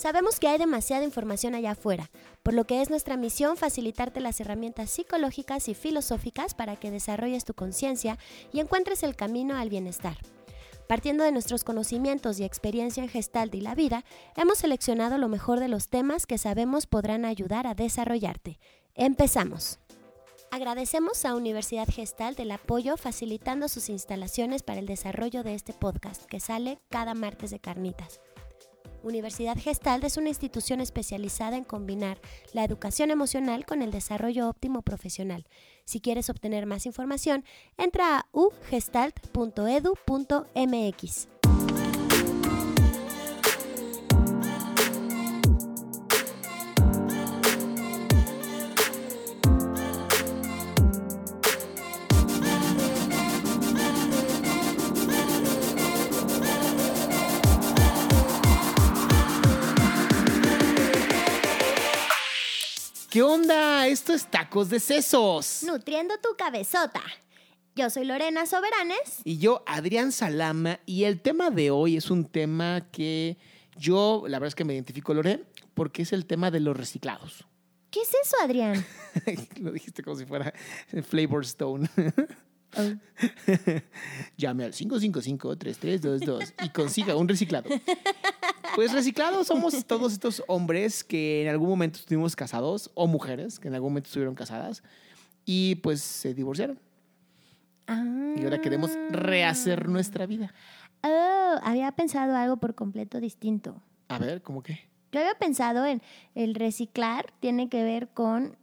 Sabemos que hay demasiada información allá afuera, por lo que es nuestra misión facilitarte las herramientas psicológicas y filosóficas para que desarrolles tu conciencia y encuentres el camino al bienestar. Partiendo de nuestros conocimientos y experiencia en Gestalt y la vida, hemos seleccionado lo mejor de los temas que sabemos podrán ayudar a desarrollarte. Empezamos. Agradecemos a Universidad Gestalt el apoyo facilitando sus instalaciones para el desarrollo de este podcast que sale cada martes de carnitas. Universidad Gestalt es una institución especializada en combinar la educación emocional con el desarrollo óptimo profesional. Si quieres obtener más información, entra a ugestalt.edu.mx. Esto es Tacos de Sesos. Nutriendo tu cabezota. Yo soy Lorena Soberanes. Y yo, Adrián Salama. Y el tema de hoy es un tema que yo, la verdad es que me identifico, Lore, porque es el tema de los reciclados. ¿Qué es eso, Adrián? Lo dijiste como si fuera Flavor Stone. Oh. Llame al 555-3322 y consiga un reciclado. Pues reciclados somos todos estos hombres que en algún momento estuvimos casados o mujeres que en algún momento estuvieron casadas y pues se divorciaron. Y ahora queremos rehacer nuestra vida. Oh, había pensado algo por completo distinto. A ver, ¿cómo qué? Yo había pensado en el reciclar tiene que ver con,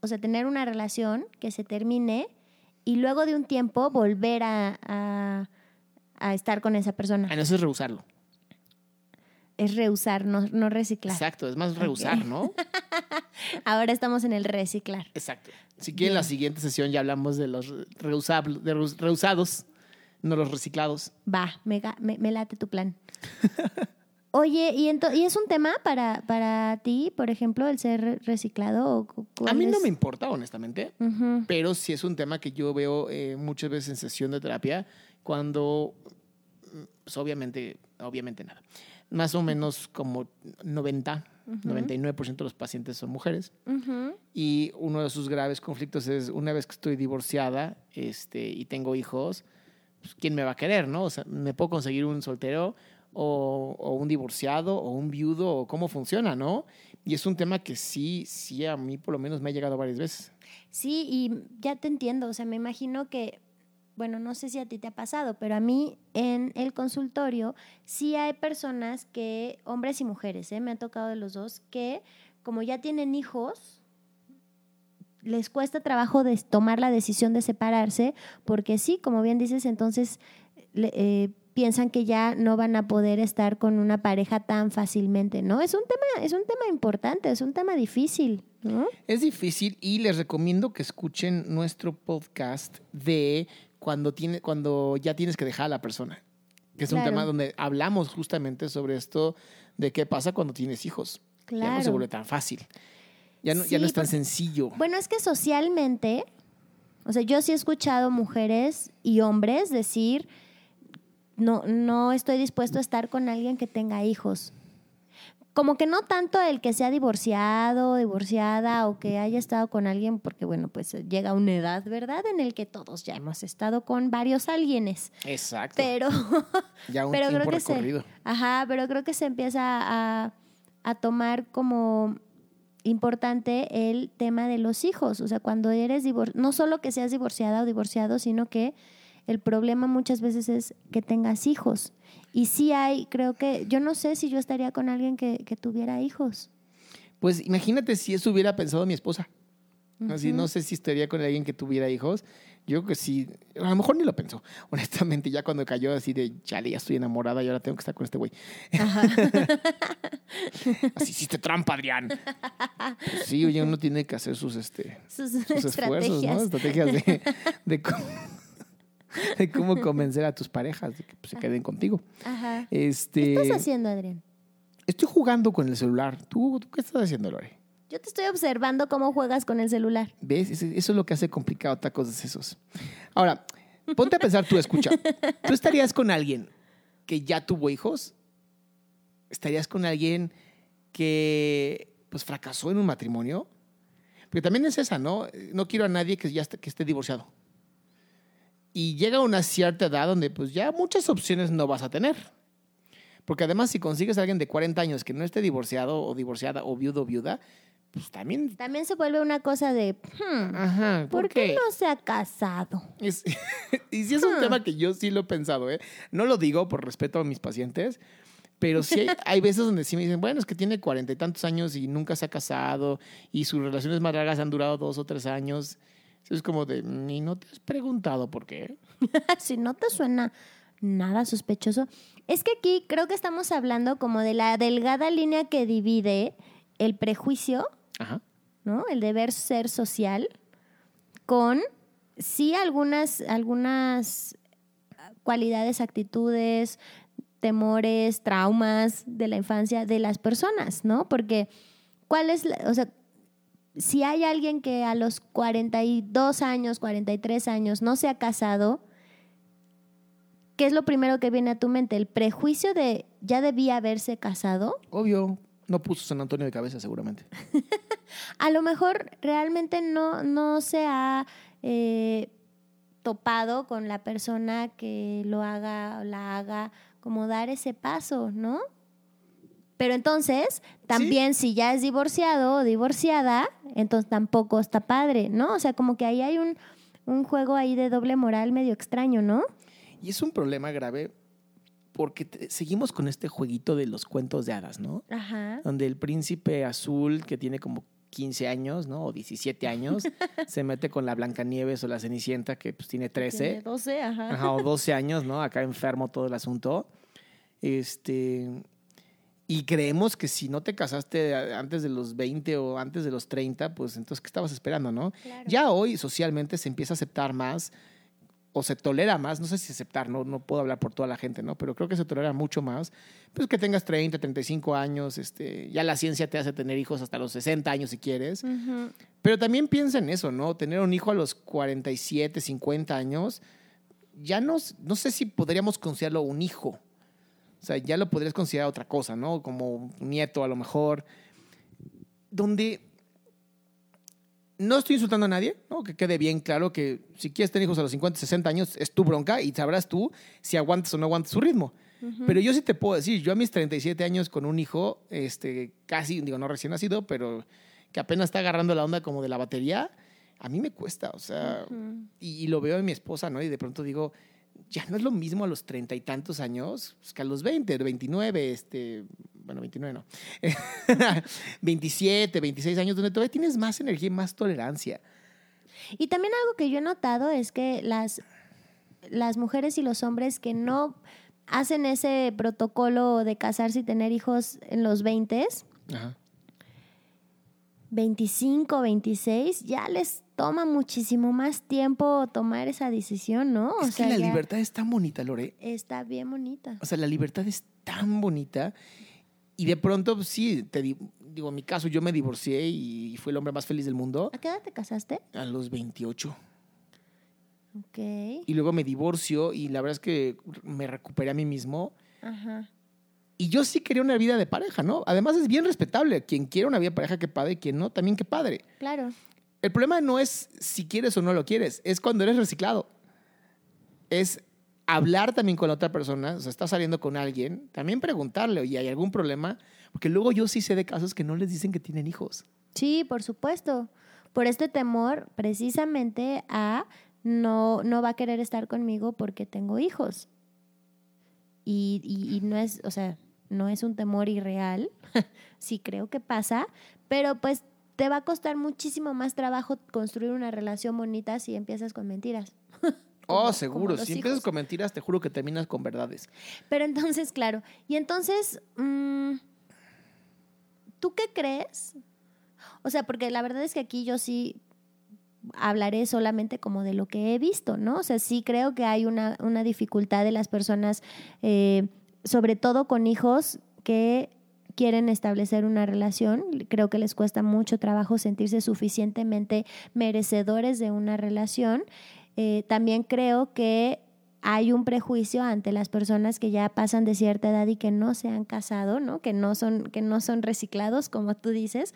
o sea, tener una relación que se termine y luego de un tiempo volver a, a, estar con esa persona. Ah, no, eso es rehusarlo. Es rehusar, no, no reciclar. Exacto, es más rehusar, ¿no? Ahora estamos en el reciclar. Exacto. Si quieren, la siguiente sesión ya hablamos de los reusables, de reusados, no los reciclados. Va, me, me late tu plan. Oye, ¿y, ¿y es un tema para, para ti, por ejemplo, el ser reciclado? A mí no me importa, honestamente, pero sí es un tema que yo veo eh, muchas veces en sesión de terapia, cuando, pues obviamente, obviamente nada, más o menos como 90, 99% de los pacientes son mujeres. Y uno de sus graves conflictos es, una vez que estoy divorciada este, y tengo hijos, pues, ¿quién me va a querer, no? O sea, me puedo conseguir un soltero o, un divorciado o un viudo o cómo funciona, ¿no? Y es un tema que sí, sí, a mí por lo menos me ha llegado varias veces. Sí, y ya te entiendo, o sea, me imagino que, bueno, no sé si a ti te ha pasado, pero a mí en el consultorio sí hay personas que, hombres y mujeres, ¿eh? me ha tocado de los dos, que como ya tienen hijos, les cuesta trabajo de tomar la decisión de separarse, porque sí, como bien dices, entonces eh, piensan que ya no van a poder estar con una pareja tan fácilmente, ¿no? Es un tema, es un tema importante, es un tema difícil, ¿no? Es difícil y les recomiendo que escuchen nuestro podcast de cuando, tiene, cuando ya tienes que dejar a la persona, que es un tema donde hablamos justamente sobre esto de qué pasa cuando tienes hijos. Claro. Ya no se vuelve tan fácil. Ya no, ya no es tan sencillo. Bueno, es que socialmente, o sea, yo sí he escuchado mujeres y hombres decir no, no estoy dispuesto a estar con alguien que tenga hijos. Como que no tanto el que sea divorciado, divorciada o que haya estado con alguien, porque bueno, pues llega una edad, ¿verdad? En el que todos ya hemos estado con varios alguienes. Exacto. Pero, ya un tiempo recorrido. ajá, pero creo que se empieza a, a tomar como importante el tema de los hijos. O sea, cuando eres divorciado, no solo que seas divorciada o divorciado, sino que el problema muchas veces es que tengas hijos. Y sí hay, creo que, yo no sé si yo estaría con alguien que, tuviera hijos. Pues imagínate si eso hubiera pensado mi esposa. Así, no sé si estaría con alguien que tuviera hijos. Yo creo que sí, a lo mejor ni lo pensó. Honestamente, ya cuando cayó así de, chale, ya estoy enamorada y ahora tengo que estar con este güey. así hiciste trampa, Adrián. Pues sí, oye, uno tiene que hacer sus, este, sus, esfuerzos, ¿no? Estrategias de, de de cómo convencer a tus parejas de que pues, se queden contigo. Ajá. Este, ¿Qué estás haciendo, Adrián? Estoy jugando con el celular. ¿Tú, qué estás haciendo, Lore? Yo te estoy observando cómo juegas con el celular. ¿Ves? Eso es lo que hace complicado tacos de sesos. Ahora, ponte a pensar tú, escucha. ¿Tú estarías con alguien que ya tuvo hijos? ¿Estarías con alguien que pues fracasó en un matrimonio. Porque también es esa, ¿no? No quiero a nadie que ya esté, que esté divorciado. Y llega una cierta edad donde pues ya muchas opciones no vas a tener. Porque además si consigues a alguien de 40 años que no esté divorciado o divorciada o viudo o viuda, pues también... También se vuelve una cosa de, hmm, Ajá, ¿por qué no se ha casado? Es- y sí es un Hmm. tema que yo sí lo he pensado, ¿eh? No lo digo por respeto a mis pacientes, pero sí hay, hay veces donde sí me dicen, bueno, es que tiene cuarenta y tantos años y nunca se ha casado y sus relaciones más largas han durado dos o tres años. Es como de, ni no te has preguntado por qué. si no te suena nada sospechoso. Es que aquí creo que estamos hablando como de la delgada línea que divide el prejuicio, Ajá. ¿no? El deber ser social con sí algunas, algunas cualidades, actitudes, temores, traumas de la infancia de las personas, ¿no? Porque cuál es, la- o sea, si hay alguien que a los 42 años, 43 años no se ha casado, ¿qué es lo primero que viene a tu mente? ¿El prejuicio de ya debía haberse casado? Obvio, no puso San Antonio de cabeza seguramente. A lo mejor realmente no, no se ha eh, topado con la persona que lo haga o la haga como dar ese paso, ¿no? Pero entonces, también si ya es divorciado o divorciada, entonces tampoco está padre, ¿no? O sea, como que ahí hay un, un juego ahí de doble moral medio extraño, ¿no? Y es un problema grave porque te- seguimos con este jueguito de los cuentos de hadas, ¿no? Ajá. donde el príncipe azul, que tiene como 15 años, ¿no? O 17 años, se mete con la Blancanieves o la Cenicienta, que pues tiene 13, 12, ajá. ajá, o 12 años, ¿no? Acá enfermo todo el asunto. Este. Y creemos que si no te casaste antes de los 20 o antes de los 30, pues entonces, ¿qué estabas esperando, no? Claro. Ya hoy socialmente se empieza a aceptar más o se tolera más, no sé si aceptar, no, no puedo hablar por toda la gente, ¿no? Pero creo que se tolera mucho más, pues que tengas 30, 35 años, este, ya la ciencia te hace tener hijos hasta los 60 años si quieres, pero también piensa en eso, ¿no? Tener un hijo a los 47, 50 años, ya no, no sé si podríamos considerarlo un hijo, o sea, ya lo podrías considerar otra cosa, ¿no? Como nieto a lo mejor, donde no estoy insultando a nadie, ¿no? Que quede bien claro que si quieres tener hijos a los 50, 60 años, es tu bronca y sabrás tú si aguantas o no aguantas su ritmo. Pero yo sí te puedo decir, yo a mis 37 años con un hijo, este, casi, digo, no recién nacido, pero que apenas está agarrando la onda como de la batería, a mí me cuesta, o sea, y, y lo veo en mi esposa, ¿no? Y de pronto digo, ya no es lo mismo a los treinta y tantos años pues, que a los 20, 29, este, bueno, 29 no, 27, 26 años, donde todavía tienes más energía y más tolerancia. Y también algo que yo he notado es que las, las mujeres y los hombres que no hacen ese protocolo de casarse y tener hijos en los 20, Ajá. 25, 26, ya les toma muchísimo más tiempo tomar esa decisión, ¿no? es que la ya libertad es tan bonita, Lore. está bien bonita. O sea, la libertad es tan bonita y de pronto, pues, sí, te di- digo, en mi caso yo me divorcié y fui el hombre más feliz del mundo ¿A qué edad te casaste? a los 28. Ok. Y luego me divorcio y la verdad es que me recuperé a mí mismo. Ajá. Y yo sí quería una vida de pareja, ¿no? Además es bien respetable. Quien quiere una vida de pareja, que padre. Quien no, también que padre. Claro. El problema no es si quieres o no lo quieres, es cuando eres reciclado. Es hablar también con la otra persona, o sea, estás saliendo con alguien, también preguntarle, oye, ¿hay algún problema? Porque luego yo sí sé de casos que no les dicen que tienen hijos. Sí, por supuesto. Por este temor precisamente a no, no va a querer estar conmigo porque tengo hijos. Y, y- y no es, o sea, no es un temor irreal. sí creo que pasa, pero pues te va a costar muchísimo más trabajo construir una relación bonita si empiezas con mentiras. Como- oh, seguro. Si empiezas hijos. con mentiras, te juro que terminas con verdades. Pero entonces, claro. Y entonces, mm, ¿tú qué crees? O sea, porque la verdad es que aquí yo sí hablaré solamente como de lo que he visto, ¿no? O sea, sí creo que hay una, una dificultad de las personas, eh, sobre todo con hijos que quieren establecer una relación. Creo que les cuesta mucho trabajo sentirse suficientemente merecedores de una relación. Eh, también creo que hay un prejuicio ante las personas que ya pasan de cierta edad y que no se han casado, ¿no? Que no son, que no son reciclados, como tú dices.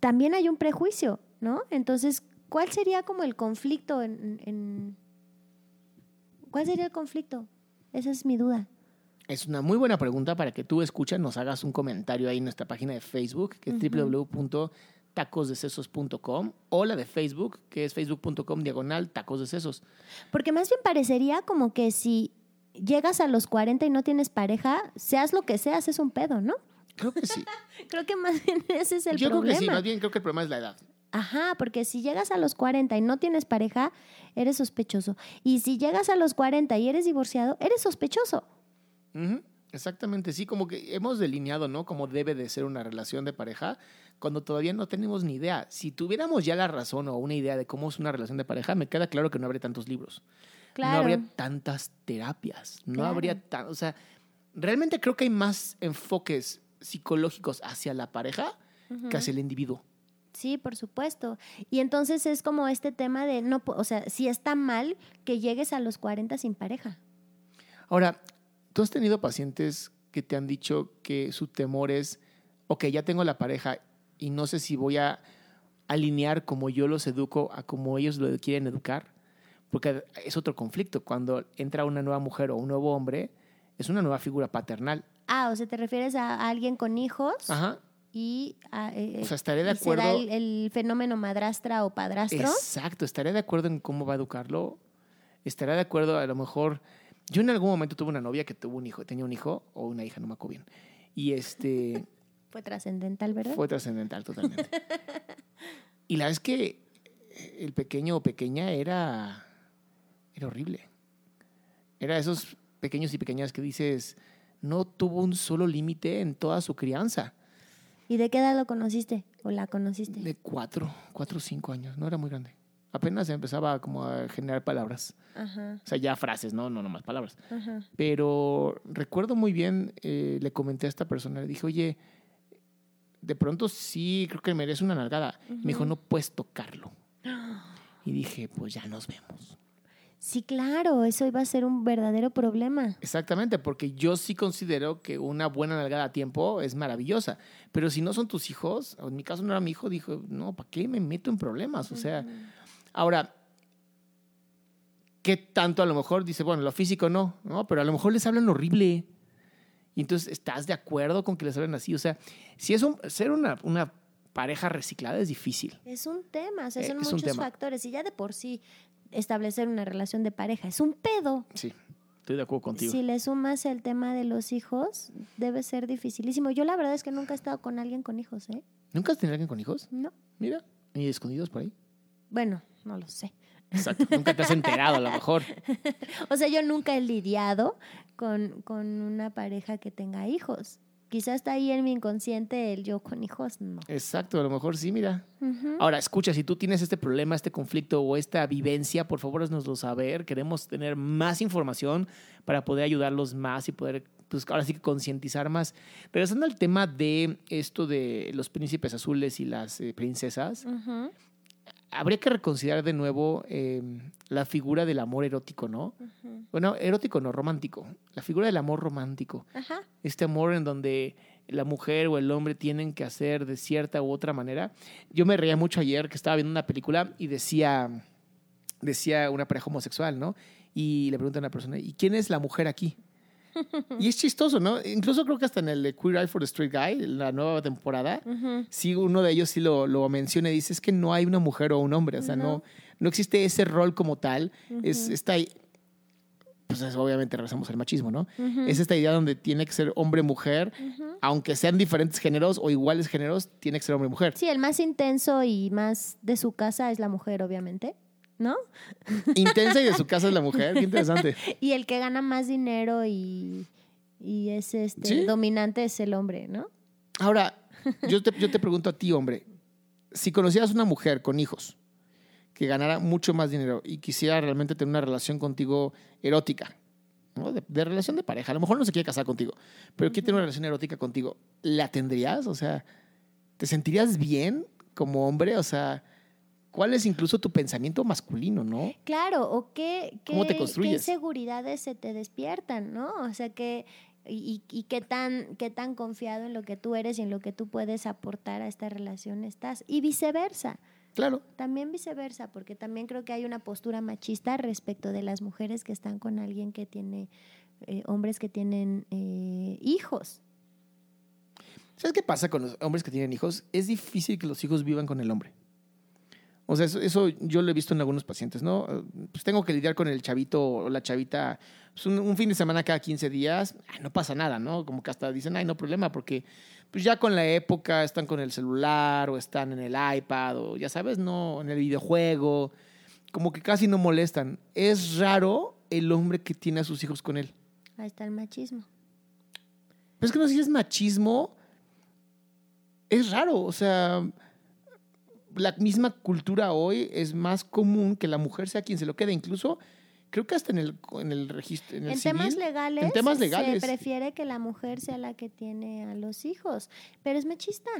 También hay un prejuicio, ¿no? Entonces, ¿cuál sería como el conflicto en, ¿Cuál sería el conflicto? Esa es mi duda. Es una muy buena pregunta para que tú escuchas, nos hagas un comentario ahí en nuestra página de Facebook, que es www.tacosdesesos.com o la de Facebook, que es facebook.com diagonal tacos de sesos. Porque más bien parecería como que si llegas a los 40 y no tienes pareja, seas lo que seas, es un pedo, ¿no? Creo que sí. creo que más bien ese es el problema. Yo creo que sí, más bien creo que el problema es la edad. Ajá, porque si llegas a los 40 y no tienes pareja, eres sospechoso. Y si llegas a los 40 y eres divorciado, eres sospechoso. Exactamente, sí, como que hemos delineado, ¿no? Como debe de ser una relación de pareja, cuando todavía no tenemos ni idea. Si tuviéramos ya la razón o una idea de cómo es una relación de pareja, me queda claro que no habría tantos libros. Claro. No habría tantas terapias. No habría tan. O sea, realmente creo que hay más enfoques psicológicos hacia la pareja que hacia el individuo. Sí, por supuesto. Y entonces es como este tema de, no, o sea, si está mal que llegues a los 40 sin pareja. Ahora, ¿Tú has tenido pacientes que te han dicho que su temor es, ok, ya tengo la pareja y no sé si voy a alinear como yo los educo a como ellos lo quieren educar? Porque es otro conflicto. Cuando entra una nueva mujer o un nuevo hombre, es una nueva figura paternal. Ah, o sea, ¿te refieres a alguien con hijos? Ajá. Y, eh, o sea, estaré de acuerdo. el, el, fenómeno madrastra o padrastro. Exacto, estaré de acuerdo en cómo va a educarlo. Estaré de acuerdo, a lo mejor yo en algún momento tuve una novia que tuvo un hijo, tenía un hijo o una hija, no me acuerdo bien. Y este... Fue trascendental, ¿verdad? Fue trascendental, totalmente. y la verdad es que el pequeño o pequeña era, era horrible. Era esos pequeños y pequeñas que dices, no tuvo un solo límite en toda su crianza. ¿Y de qué edad lo conociste o la conociste? De cuatro, cuatro o cinco años, no era muy grande apenas empezaba como a generar palabras. O sea, ya frases, ¿no? No nomás palabras. Pero recuerdo muy bien, eh, le comenté a esta persona, le dije, oye, de pronto sí, creo que merece una nalgada. Me dijo, no puedes tocarlo. Y dije, pues ya nos vemos. Sí, claro, eso iba a ser un verdadero problema. Exactamente, porque yo sí considero que una buena nalgada a tiempo es maravillosa. Pero si no son tus hijos, en mi caso no era mi hijo, dijo, no, ¿para qué me meto en problemas? O sea, Ahora, ¿qué tanto a lo mejor dice, bueno, lo físico no, ¿no? Pero a lo mejor les hablan horrible. Y entonces, ¿estás de acuerdo con que les hablen así? O sea, si es un, ser una, una pareja reciclada es difícil. Es un tema, o sea, son muchos factores. Y ya de por sí establecer una relación de pareja es un pedo. Sí, estoy de acuerdo contigo. Si le sumas el tema de los hijos, debe ser dificilísimo. Yo la verdad es que nunca he estado con alguien con hijos, ¿eh? ¿Nunca has tenido alguien con hijos? No. Mira, ni escondidos por ahí. Bueno, no lo sé. Exacto, nunca te has enterado a lo mejor. o sea, yo nunca he lidiado con, una pareja que tenga hijos. Quizás está ahí en mi inconsciente el yo con hijos, no. Exacto, a lo mejor sí, mira. Ahora, escucha, si tú tienes este problema, este conflicto o esta vivencia, por favor, haznoslo saber. Queremos tener más información para poder ayudarlos más y poder, pues ahora sí que concientizar más. Regresando al tema de esto de los príncipes azules y las eh, princesas, habría que reconsiderar de nuevo em, la figura del amor erótico, ¿no? Bueno, erótico no, romántico. La figura del amor romántico. Este amor en donde la mujer o el hombre tienen que hacer de cierta u otra manera. Yo me reía mucho ayer que estaba viendo una película y decía, decía una pareja homosexual, ¿no? Y le pregunta a una persona, ¿y quién es la mujer aquí? Y es chistoso, ¿no? Incluso creo que hasta en el de Queer Eye for the Street Guy, la nueva temporada, sí, uno de ellos sí lo, lo, menciona y dice, es que no hay una mujer o un hombre, o sea, no, no, existe ese rol como tal, es, está ahí, pues obviamente regresamos al machismo, ¿no? Es esta idea donde tiene que ser hombre-mujer, aunque sean diferentes géneros o iguales géneros, tiene que ser hombre-mujer. Sí, el más intenso y más de su casa es la mujer, obviamente. ¿No? Intensa y de su casa es la mujer, qué interesante. y el que gana más dinero y, y es este dominante es el hombre, ¿no? Ahora, yo te, yo te pregunto a ti, hombre, si conocieras una mujer con hijos que ganara mucho más dinero y quisiera realmente tener una relación contigo erótica, ¿no? de, relación de pareja, a lo mejor no se quiere casar contigo, pero quiere tener una relación erótica contigo, ¿la tendrías? O sea, ¿te sentirías bien como hombre? O sea, cuál es incluso tu pensamiento masculino, ¿no? Claro, o qué, ¿Cómo te qué, qué construyes? inseguridades se te despiertan, ¿no? O sea, que y, y qué tan qué tan confiado en lo que tú eres y en lo que tú puedes aportar a esta relación estás y viceversa. Claro. También viceversa, porque también creo que hay una postura machista respecto de las mujeres que están con alguien que tiene, eh, hombres que tienen eh, hijos. ¿Sabes qué pasa con los hombres que tienen hijos? Es difícil que los hijos vivan con el hombre. O sea, eso, eso yo lo he visto en algunos pacientes, ¿no? Eh, Pues tengo que lidiar con el chavito o la chavita pues un, un fin de semana cada 15 días. ay, no pasa nada, ¿no? Como que hasta dicen, ay, no problema, porque pues ya con la época están con el celular o están en el iPad o ya sabes, no, en el videojuego. Como que casi no molestan. Es raro el hombre que tiene a sus hijos con él. Ahí está el machismo. Pero es que no sé si es machismo. Es raro. O sea, la misma cultura hoy es más común que la mujer sea quien se lo quede. Incluso, creo que hasta en el, en el registro. En, el En civil, temas legales, en temas legales. se prefiere que la mujer sea la que tiene a los hijos, pero es machista.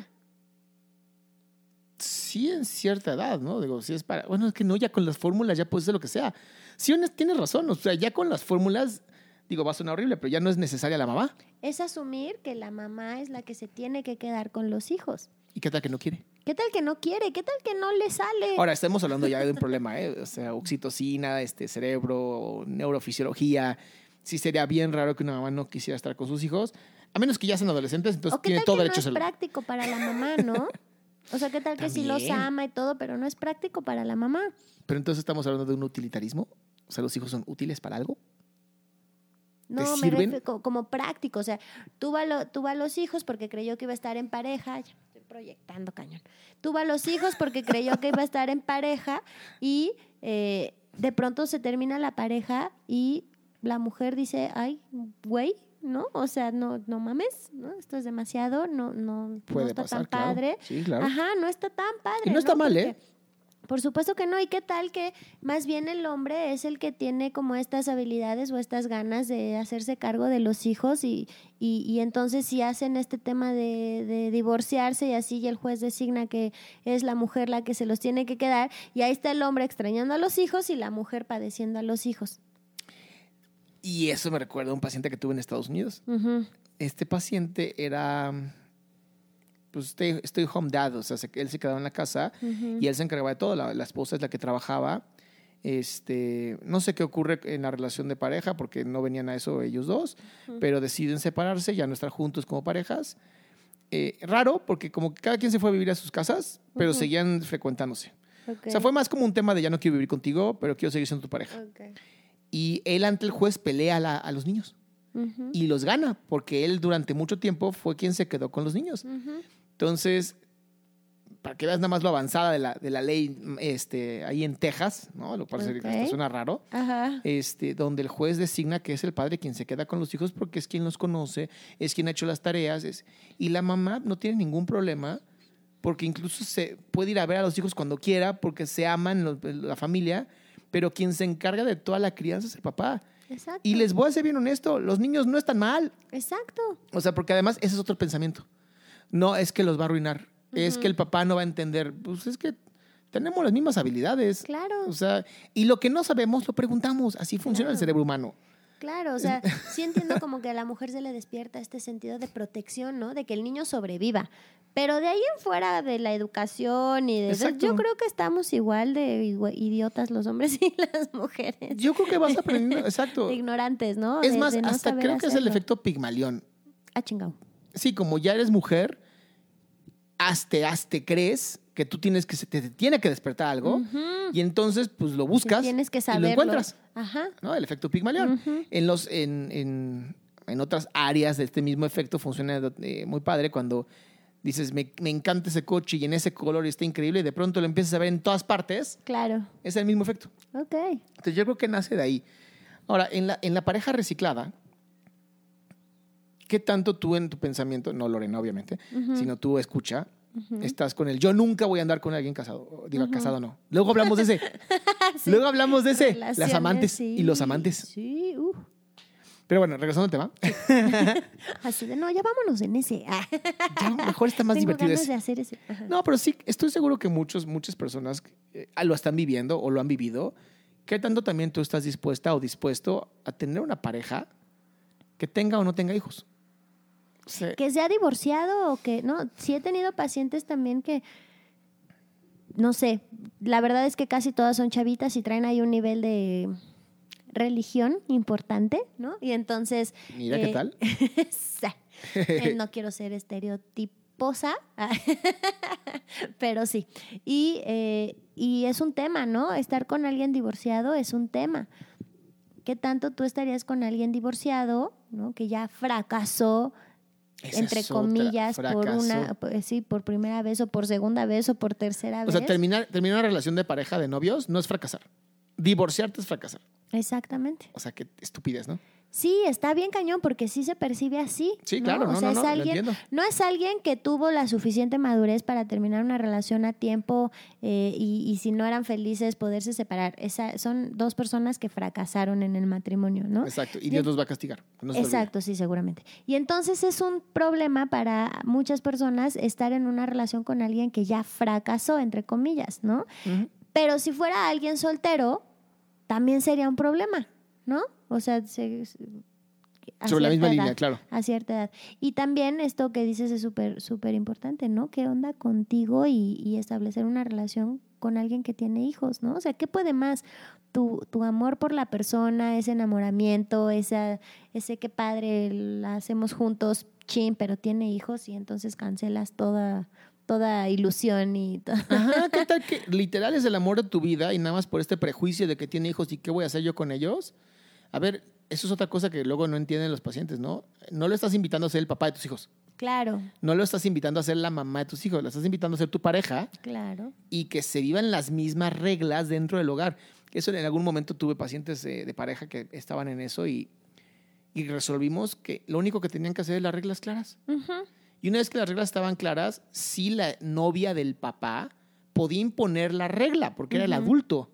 Sí, en cierta edad, ¿no? Digo, si es para. Bueno, es que no, ya con las fórmulas ya puede ser lo que sea. Sí, tienes razón. O sea, ya con las fórmulas, digo, va a sonar horrible, pero ya no es necesaria la mamá. Es asumir que la mamá es la que se tiene que quedar con los hijos. ¿Y qué tal que no quiere? ¿Qué tal que no quiere? ¿Qué tal que no le sale? Ahora, estamos hablando ya de un problema, ¿eh? O sea, oxitocina, este, cerebro, neurofisiología. Sí sería bien raro que una mamá no quisiera estar con sus hijos, a menos que ya sean adolescentes, entonces ¿O qué tiene todo que derecho a no es hacerlo. práctico para la mamá, no? O sea, ¿qué tal que sí los ama y todo, pero no es práctico para la mamá? Pero entonces estamos hablando de un utilitarismo. O sea, los hijos son útiles para algo. No, me refiero co- como práctico. O sea, tuvo a, lo- tuvo a los hijos porque creyó que iba a estar en pareja. Proyectando, cañón. Tuvo a los hijos porque creyó que iba a estar en pareja y eh, de pronto se termina la pareja y la mujer dice, ay, güey, ¿no? O sea, no, no mames, ¿no? Esto es demasiado, no, no, no Puede está pasar, tan claro. padre. Sí, claro. Ajá, no está tan padre. Y no está mal, Porque- ¿eh? Por supuesto que no. ¿Y qué tal que más bien el hombre es el que tiene como estas habilidades o estas ganas de hacerse cargo de los hijos y, y, y entonces si hacen este tema de, de divorciarse y así y el juez designa que es la mujer la que se los tiene que quedar y ahí está el hombre extrañando a los hijos y la mujer padeciendo a los hijos. Y eso me recuerda a un paciente que tuve en Estados Unidos. Este paciente era, pues, stay, stay home dad. O sea, se- él se quedaba en la casa Ujú. y él se encargaba de todo. La, la esposa es la que trabajaba. Este, no sé qué ocurre en la relación de pareja porque no venían a eso ellos dos, pero deciden separarse, ya no estar juntos como parejas. Eh, raro porque como que cada quien se fue a vivir a sus casas, pero Ujú. seguían frecuentándose. Ok. O sea, fue más como un tema de ya no quiero vivir contigo, pero quiero seguir siendo tu pareja. Ok. Y él ante el juez pelea a, la- a los niños Ujú. y los gana porque él durante mucho tiempo fue quien se quedó con los niños. Ujú. Entonces, para que veas nada más lo avanzada de la, de la ley este, ahí en Texas, ¿no? Lo cual sería- Ok. hasta suena raro. Ajá. Este, donde el juez designa que es el padre quien se queda con los hijos porque es quien los conoce, es quien ha hecho las tareas, es- y la mamá no tiene ningún problema porque incluso se puede ir a ver a los hijos cuando quiera porque se aman los- la familia, pero quien se encarga de toda la crianza es el papá. Exacto. Y les voy a ser bien honesto, los niños no están mal. Exacto. O sea, porque además ese es otro pensamiento. No es que los va a arruinar, es que el papá no va a entender. Pues es que tenemos las mismas habilidades. Claro. O sea, y lo que no sabemos lo preguntamos. Así funciona el cerebro humano. Claro, o sea, sí entiendo como que a la mujer se le despierta este sentido de protección, ¿no? De que el niño sobreviva. Pero de ahí en fuera de la educación y de eso, yo creo que estamos igual de idiotas los hombres y las mujeres. Yo creo que vas aprendiendo, exacto. De ignorantes, ¿no? Es De- más, de no hasta creo que es el efecto Pigmalión. Ah, chingado. Sí, como ya eres mujer, hasta, hasta crees que tú tienes que, te, te tiene que despertar algo Ujú. y entonces pues lo buscas Tienes que y saberlo. lo encuentras. Ajá. ¿no? El efecto Pigmalión. Ujú. En, los, en, en, en otras áreas de este mismo efecto funciona eh, muy padre cuando dices, me, me encanta ese coche y en ese color está increíble y de pronto lo empiezas a ver en todas partes, Claro. es el mismo efecto. Ok. Entonces yo creo que nace de ahí. Ahora, en la, en la pareja reciclada, ¿qué tanto tú en tu pensamiento, no Lorena obviamente, sino tú escucha, estás con el yo nunca voy a andar con alguien casado, diga casado no. Luego hablamos de ese, Sí. luego hablamos de ese, las amantes sí. y los amantes. Sí, uh. Pero bueno, regresando al tema. Así de, no, ya vámonos en ese. ya mejor está más Tengo divertido. ganas ese. de hacer ese. Ajá. No, pero sí, estoy seguro que muchos, muchas personas eh, lo están viviendo o lo han vivido. ¿Qué tanto también tú estás dispuesta o dispuesto a tener una pareja que tenga o no tenga hijos? Sea, Que sea divorciado o que, no, sí he tenido pacientes también que, no sé, la verdad es que casi todas son chavitas y traen ahí un nivel de religión importante, ¿no? Y entonces... Mira qué eh, tal. sí. Eh, no quiero ser estereotiposa, pero sí. Y, eh, y es un tema, ¿no? Estar con alguien divorciado es un tema. ¿Qué tanto tú estarías con alguien divorciado, ¿no? Que ya fracasó, Esa entre comillas, por una, pues sí, por primera vez o por segunda vez o por tercera O vez? sea, terminar, terminar una relación de pareja de novios no es fracasar. Divorciarte es fracasar. Exactamente. O sea, qué estupidez, ¿no? Sí, está bien cañón porque sí se percibe así. Sí, claro, no, o sea, no, es no, alguien, no es alguien que tuvo la suficiente madurez para terminar una relación a tiempo eh, y, y si no eran felices poderse separar. Esa, son dos personas que fracasaron en el matrimonio, ¿no? Exacto. Y. Dios los va a castigar. no. Exacto, sí, seguramente. Y entonces es un problema para muchas personas estar en una relación con alguien que ya fracasó, entre comillas, ¿no? Pero si fuera alguien soltero, también sería un problema, ¿no? O sea, se- Sobre la misma edad, línea, claro. A cierta edad. Y también esto que dices es súper, súper importante, ¿no? ¿Qué onda contigo y, y establecer una relación con alguien que tiene hijos, ¿no? O sea, ¿qué puede más? Tu, tu amor por la persona, ese enamoramiento, esa, ese qué padre, la hacemos juntos, chin, pero tiene hijos y entonces cancelas toda, toda ilusión y todo. Ajá, ¿qué tal que literal es el amor de tu vida y nada más por este prejuicio de que tiene hijos y qué voy a hacer yo con ellos? A ver, eso es otra cosa que luego no entienden los pacientes, ¿no? No lo estás invitando a ser el papá de tus hijos. Claro, No lo estás invitando a ser la mamá de tus hijos. Lo estás invitando a ser tu pareja claro. y que se vivan las mismas reglas dentro del hogar. Eso en algún momento tuve pacientes eh, de pareja que estaban en eso y, y resolvimos que lo único que tenían que hacer es las reglas claras. Y una vez que las reglas estaban claras, sí la novia del papá podía imponer la regla porque era el adulto.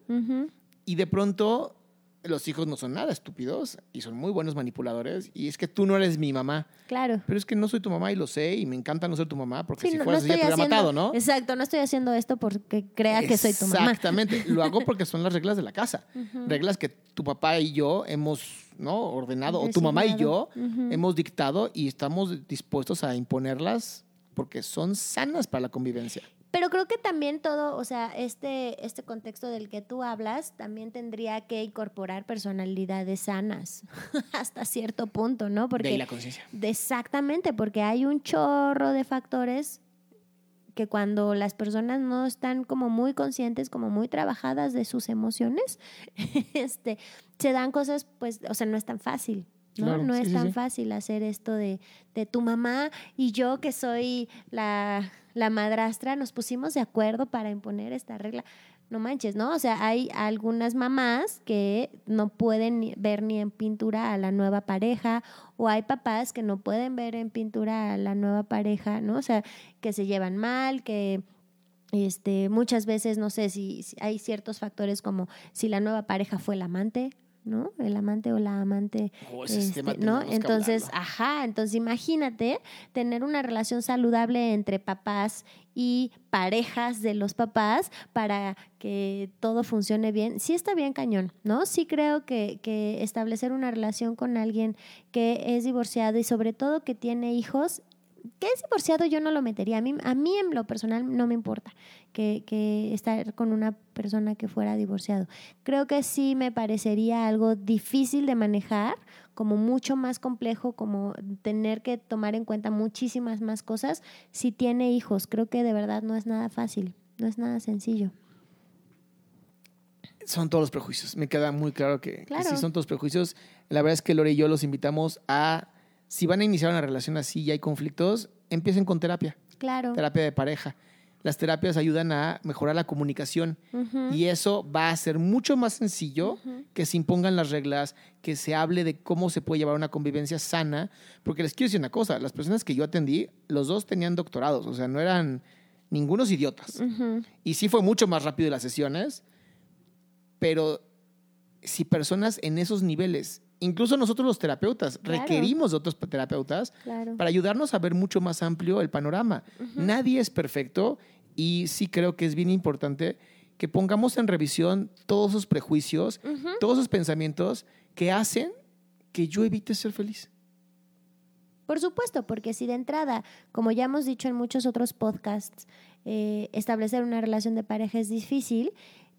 Y de pronto los hijos no son nada estúpidos y son muy buenos manipuladores. Y es que tú no eres mi mamá. Claro. Pero es que no soy tu mamá y lo sé y me encanta no ser tu mamá porque Sí, si no- fueras no ya te hubiera matado, ¿no? Exacto, no estoy haciendo esto porque crea que soy tu mamá. Exactamente. Lo hago porque son las reglas de la casa. Reglas que tu papá y yo hemos ¿no? ordenado, o tu mamá y yo hemos dictado y estamos dispuestos a imponerlas porque son sanas para la convivencia. Pero creo que también todo, o sea, este, este contexto del que tú hablas también tendría que incorporar personalidades sanas hasta cierto punto, ¿no? de ahí Porque la conciencia. exactamente, porque hay un chorro de factores que cuando las personas no están como muy conscientes, como muy trabajadas de sus emociones, este, se dan cosas, pues, o sea, no es tan fácil. ¿no? Claro, no es sí, tan sí. fácil hacer esto de, de tu mamá y yo que soy la, la madrastra, nos pusimos de acuerdo para imponer esta regla. No manches, ¿no? O sea, hay algunas mamás que no pueden ver ni en pintura a la nueva pareja o hay papás que no pueden ver en pintura a la nueva pareja, ¿no? O sea, que se llevan mal, que este, muchas veces, no sé si, si hay ciertos factores como si la nueva pareja fue el amante, ¿no? El amante o la amante, Oh, ese este, tema ¿no? Entonces, ajá, entonces imagínate tener una relación saludable entre papás y parejas de los papás para que todo funcione bien. Sí está bien cañón, ¿no? Sí creo que, que establecer una relación con alguien que es divorciado y sobre todo que tiene hijos que es divorciado yo no lo metería. A mí, a mí en lo personal no me importa que, que estar con una persona que fuera divorciado. Creo que sí me parecería algo difícil de manejar, como mucho más complejo, como tener que tomar en cuenta muchísimas más cosas si tiene hijos. Creo que de verdad no es nada fácil, no es nada sencillo. Son todos los prejuicios. Me queda muy claro que, que Claro. sí son todos prejuicios. La verdad es que Lore y yo los invitamos a, si van a iniciar una relación así y hay conflictos, empiecen con terapia, Claro. terapia de pareja. Las terapias ayudan a mejorar la comunicación y eso va a ser mucho más sencillo que se impongan las reglas, que se hable de cómo se puede llevar una convivencia sana. Porque les quiero decir una cosa, las personas que yo atendí, los dos tenían doctorados, o sea, no eran ningunos idiotas. Y sí fue mucho más rápido las sesiones, pero si personas en esos niveles incluso nosotros los terapeutas requerimos de otros terapeutas para ayudarnos a ver mucho más amplio el panorama. Nadie es perfecto y sí creo que es bien importante que pongamos en revisión todos esos prejuicios, todos esos pensamientos que hacen que yo evite ser feliz. Por supuesto, porque si de entrada, como ya hemos dicho en muchos otros podcasts, eh, establecer una relación de pareja es difícil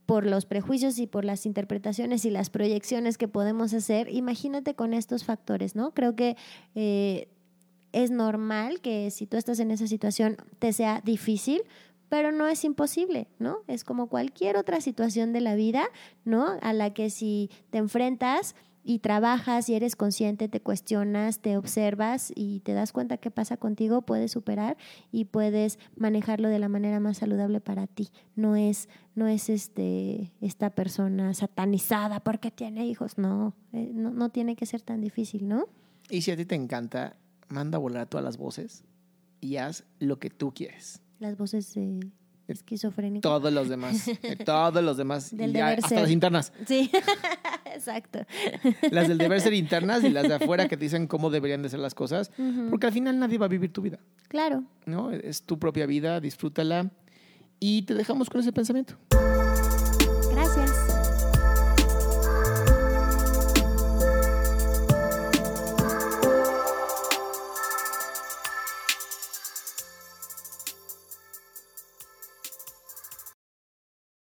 por los prejuicios y por las interpretaciones y las proyecciones que podemos hacer, imagínate con estos factores, ¿no? Creo que eh, es normal que si tú estás en esa situación te sea difícil, pero no es imposible, ¿no? Es como cualquier otra situación de la vida, ¿no? A la que si te enfrentas y trabajas y eres consciente, te cuestionas, te observas y te das cuenta qué pasa contigo, puedes superar y puedes manejarlo de la manera más saludable para ti. No es, no es este, esta persona satanizada porque tiene hijos, no, eh, no, no tiene que ser tan difícil, ¿no? Y si a ti te encanta, manda a volar a todas las voces y haz lo que tú quieres. Las voces de esquizofrénicas. Todos los demás. todos los demás. y hasta las internas. Sí, exacto. Las del deber ser internas y las de afuera que te dicen cómo deberían de ser las cosas. Porque al final nadie va a vivir tu vida. Claro. ¿No? Es tu propia vida, disfrútala. Y te dejamos con ese pensamiento.